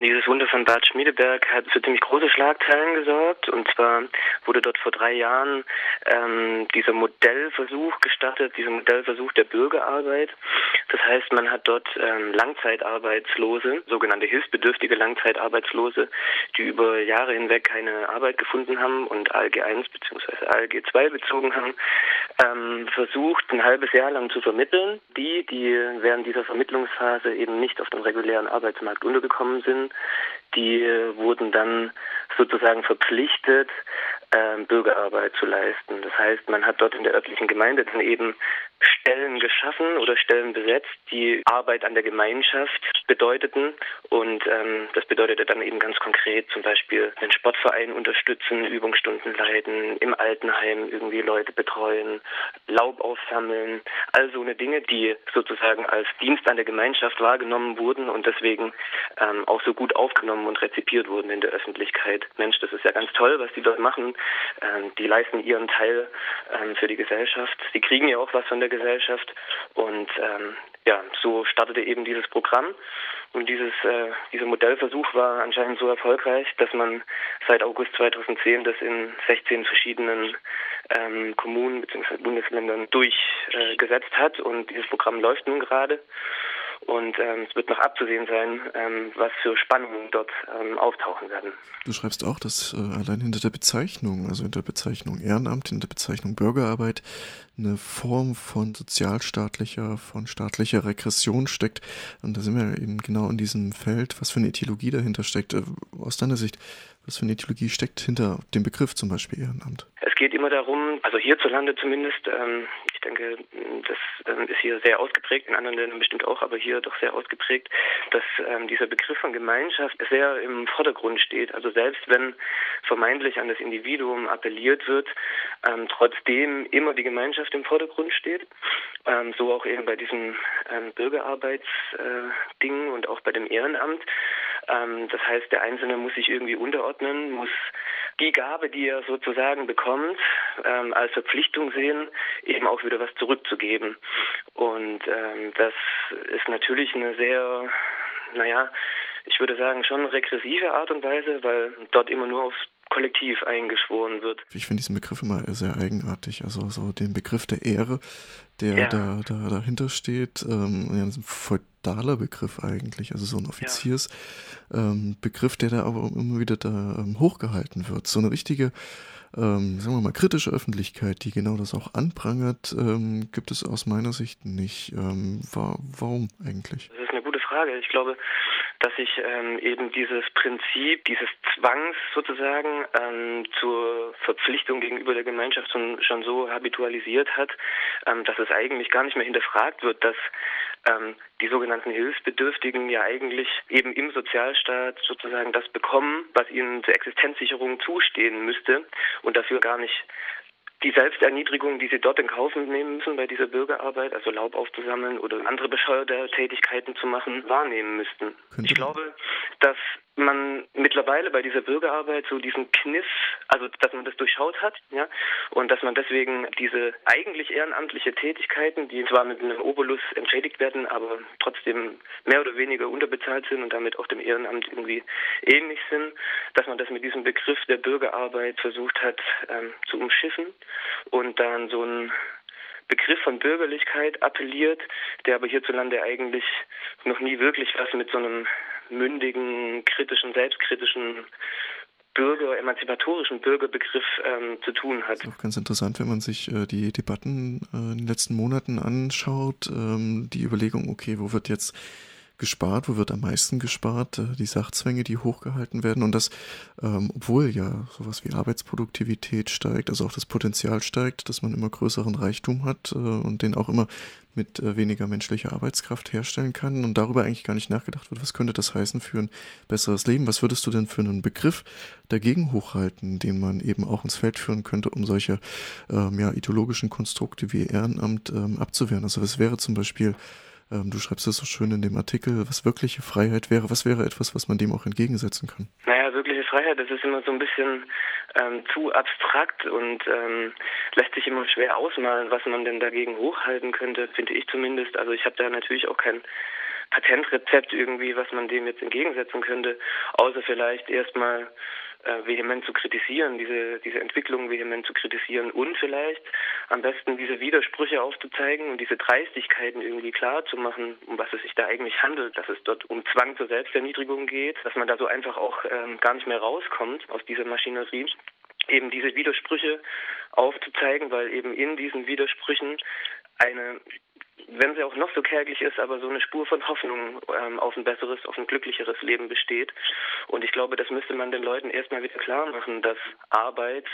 Dieses Wunder von Bad Schmiedeberg hat für ziemlich große Schlagzeilen gesorgt. Und zwar wurde dort vor drei Jahren ähm, dieser Modellversuch gestartet, dieser Modellversuch der Bürgerarbeit. Das heißt, man hat dort ähm, Langzeitarbeitslose, sogenannte hilfsbedürftige Langzeitarbeitslose, die über Jahre hinweg keine Arbeit gefunden haben und ALG 1 bzw. ALG 2 bezogen haben, ähm, versucht, ein halbes Jahr lang zu vermitteln. Die, die während dieser Vermittlungsphase eben nicht auf dem regulären Arbeitsmarkt untergekommen sind, die wurden dann sozusagen verpflichtet, äh, Bürgerarbeit zu leisten. Das heißt, man hat dort in der örtlichen Gemeinde dann eben Stellen geschaffen oder Stellen besetzt, die Arbeit an der Gemeinschaft bedeuteten. Und ähm, das bedeutete dann eben ganz konkret zum Beispiel den Sportverein unterstützen, Übungsstunden leiten, im Altenheim irgendwie Leute betreuen, Laub aufsammeln, all so eine Dinge, die sozusagen als Dienst an der Gemeinschaft wahrgenommen wurden und deswegen ähm, auch so gut aufgenommen und rezipiert wurden in der Öffentlichkeit. Mensch, das ist ja ganz toll, was die dort machen. Ähm, die leisten ihren Teil ähm, für die Gesellschaft. Sie kriegen ja auch was von der der Gesellschaft. Und ähm, ja, so startete eben dieses Programm. Und dieses, äh, dieser Modellversuch war anscheinend so erfolgreich, dass man seit August 2010 das in 16 verschiedenen ähm, Kommunen bzw. Bundesländern durchgesetzt äh, hat. Und dieses Programm läuft nun gerade. Und ähm, es wird noch abzusehen sein, ähm, was für Spannungen dort ähm, auftauchen werden. Du schreibst auch, dass äh, allein hinter der Bezeichnung, also hinter der Bezeichnung Ehrenamt, hinter der Bezeichnung Bürgerarbeit, eine Form von sozialstaatlicher, von staatlicher Regression steckt. Und da sind wir eben genau in diesem Feld, was für eine Ideologie dahinter steckt. Äh, aus deiner Sicht, was für eine Ideologie steckt hinter dem Begriff zum Beispiel Ehrenamt? Es geht immer darum, also hierzulande zumindest, ähm, ich denke, das ähm, ist hier sehr ausgeprägt, in anderen Ländern bestimmt auch, aber hier doch sehr ausgeprägt, dass ähm, dieser Begriff von Gemeinschaft sehr im Vordergrund steht. Also selbst wenn vermeintlich an das Individuum appelliert wird, ähm, trotzdem immer die Gemeinschaft im Vordergrund steht. Ähm, so auch eben bei diesem ähm, Bürgerarbeitsding äh, und auch bei dem Ehrenamt. Ähm, das heißt, der Einzelne muss sich irgendwie unterordnen, muss die Gabe, die er sozusagen bekommt, ähm, als Verpflichtung sehen, eben auch wieder was zurückzugeben. Und ähm, das ist natürlich eine sehr, naja, ich würde sagen, schon regressive Art und Weise, weil dort immer nur aufs Kollektiv eingeschworen wird. Ich finde diesen Begriff immer sehr eigenartig. Also so den Begriff der Ehre, der ja. da, da dahinter steht, ähm, ja, das ist ein feudaler Begriff eigentlich, also so ein Offiziersbegriff, ja. ähm, der da aber immer wieder da ähm, hochgehalten wird. So eine richtige ähm, sagen wir mal, kritische Öffentlichkeit, die genau das auch anprangert, ähm, gibt es aus meiner Sicht nicht. Ähm, war, warum eigentlich? Das ist eine gute Frage. Ich glaube, dass sich ähm, eben dieses Prinzip, dieses Zwangs sozusagen ähm, zur Verpflichtung gegenüber der Gemeinschaft schon, schon so habitualisiert hat, ähm, dass es eigentlich gar nicht mehr hinterfragt wird, dass ähm, die sogenannten Hilfsbedürftigen ja eigentlich eben im Sozialstaat sozusagen das bekommen, was ihnen zur Existenzsicherung zustehen müsste und dafür gar nicht die Selbsterniedrigung, die sie dort in Kauf nehmen müssen bei dieser Bürgerarbeit, also Laub aufzusammeln oder andere bescheuerte Tätigkeiten zu machen, wahrnehmen müssten. Ich glaube, dass man mittlerweile bei dieser Bürgerarbeit so diesen Kniff, also dass man das durchschaut hat, ja, und dass man deswegen diese eigentlich ehrenamtliche Tätigkeiten, die zwar mit einem Obolus entschädigt werden, aber trotzdem mehr oder weniger unterbezahlt sind und damit auch dem Ehrenamt irgendwie ähnlich sind, dass man das mit diesem Begriff der Bürgerarbeit versucht hat ähm, zu umschiffen und dann so ein Begriff von Bürgerlichkeit appelliert, der aber hierzulande eigentlich noch nie wirklich was mit so einem mündigen, kritischen, selbstkritischen Bürger, emanzipatorischen Bürgerbegriff ähm, zu tun hat. Das ist auch ganz interessant, wenn man sich äh, die Debatten äh, in den letzten Monaten anschaut, ähm, die Überlegung, okay, wo wird jetzt gespart, wo wird am meisten gespart, äh, die Sachzwänge, die hochgehalten werden und das, ähm, obwohl ja sowas wie Arbeitsproduktivität steigt, also auch das Potenzial steigt, dass man immer größeren Reichtum hat äh, und den auch immer mit äh, weniger menschlicher Arbeitskraft herstellen kann und darüber eigentlich gar nicht nachgedacht wird, was könnte das heißen für ein besseres Leben? Was würdest du denn für einen Begriff dagegen hochhalten, den man eben auch ins Feld führen könnte, um solche ähm, ja, ideologischen Konstrukte wie Ehrenamt ähm, abzuwehren? Also was wäre zum Beispiel ähm, du schreibst es so schön in dem Artikel, was wirkliche Freiheit wäre. Was wäre etwas, was man dem auch entgegensetzen kann? Naja, wirkliche Freiheit, das ist immer so ein bisschen ähm, zu abstrakt und ähm, lässt sich immer schwer ausmalen, was man denn dagegen hochhalten könnte, finde ich zumindest. Also ich habe da natürlich auch kein Patentrezept irgendwie, was man dem jetzt entgegensetzen könnte, außer vielleicht erstmal äh, vehement zu kritisieren, diese, diese Entwicklung vehement zu kritisieren und vielleicht am besten diese Widersprüche aufzuzeigen und diese Dreistigkeiten irgendwie klar zu machen, um was es sich da eigentlich handelt, dass es dort um Zwang zur Selbsterniedrigung geht, dass man da so einfach auch ähm, gar nicht mehr rauskommt aus dieser Maschinerie eben diese Widersprüche aufzuzeigen, weil eben in diesen Widersprüchen eine wenn sie auch noch so kärglich ist, aber so eine Spur von Hoffnung ähm, auf ein besseres, auf ein glücklicheres Leben besteht. Und ich glaube, das müsste man den Leuten erstmal wieder klar machen, dass Arbeit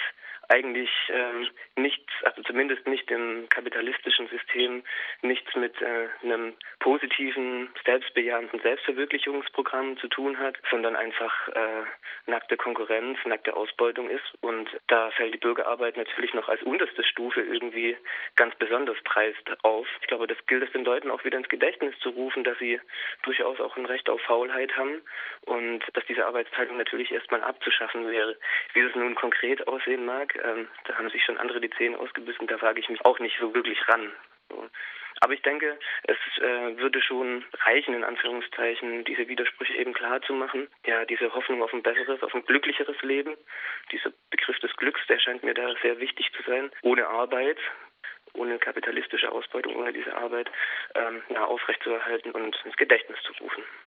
eigentlich ähm, nichts, also zumindest nicht im kapitalistischen System, nichts mit äh, einem positiven, selbstbejahenden Selbstverwirklichungsprogramm zu tun hat, sondern einfach äh, nackte Konkurrenz, nackte Ausbeutung ist. Und da fällt die Bürgerarbeit natürlich noch als unterste Stufe irgendwie ganz besonders preist auf. Ich glaube, das gilt es den Leuten auch wieder ins Gedächtnis zu rufen, dass sie durchaus auch ein Recht auf Faulheit haben und dass diese Arbeitsteilung natürlich erstmal abzuschaffen wäre. Wie es nun konkret aussehen mag, ähm, da haben sich schon andere die Zähne ausgebissen, da wage ich mich auch nicht so wirklich ran. So. Aber ich denke, es äh, würde schon reichen, in Anführungszeichen, diese Widersprüche eben klar zu machen. Ja, diese Hoffnung auf ein besseres, auf ein glücklicheres Leben. Dieser Begriff des Glücks, der scheint mir da sehr wichtig zu sein. Ohne Arbeit, ohne kapitalistische Ausbeutung, ohne diese Arbeit ähm, ja, aufrechtzuerhalten und ins Gedächtnis zu rufen.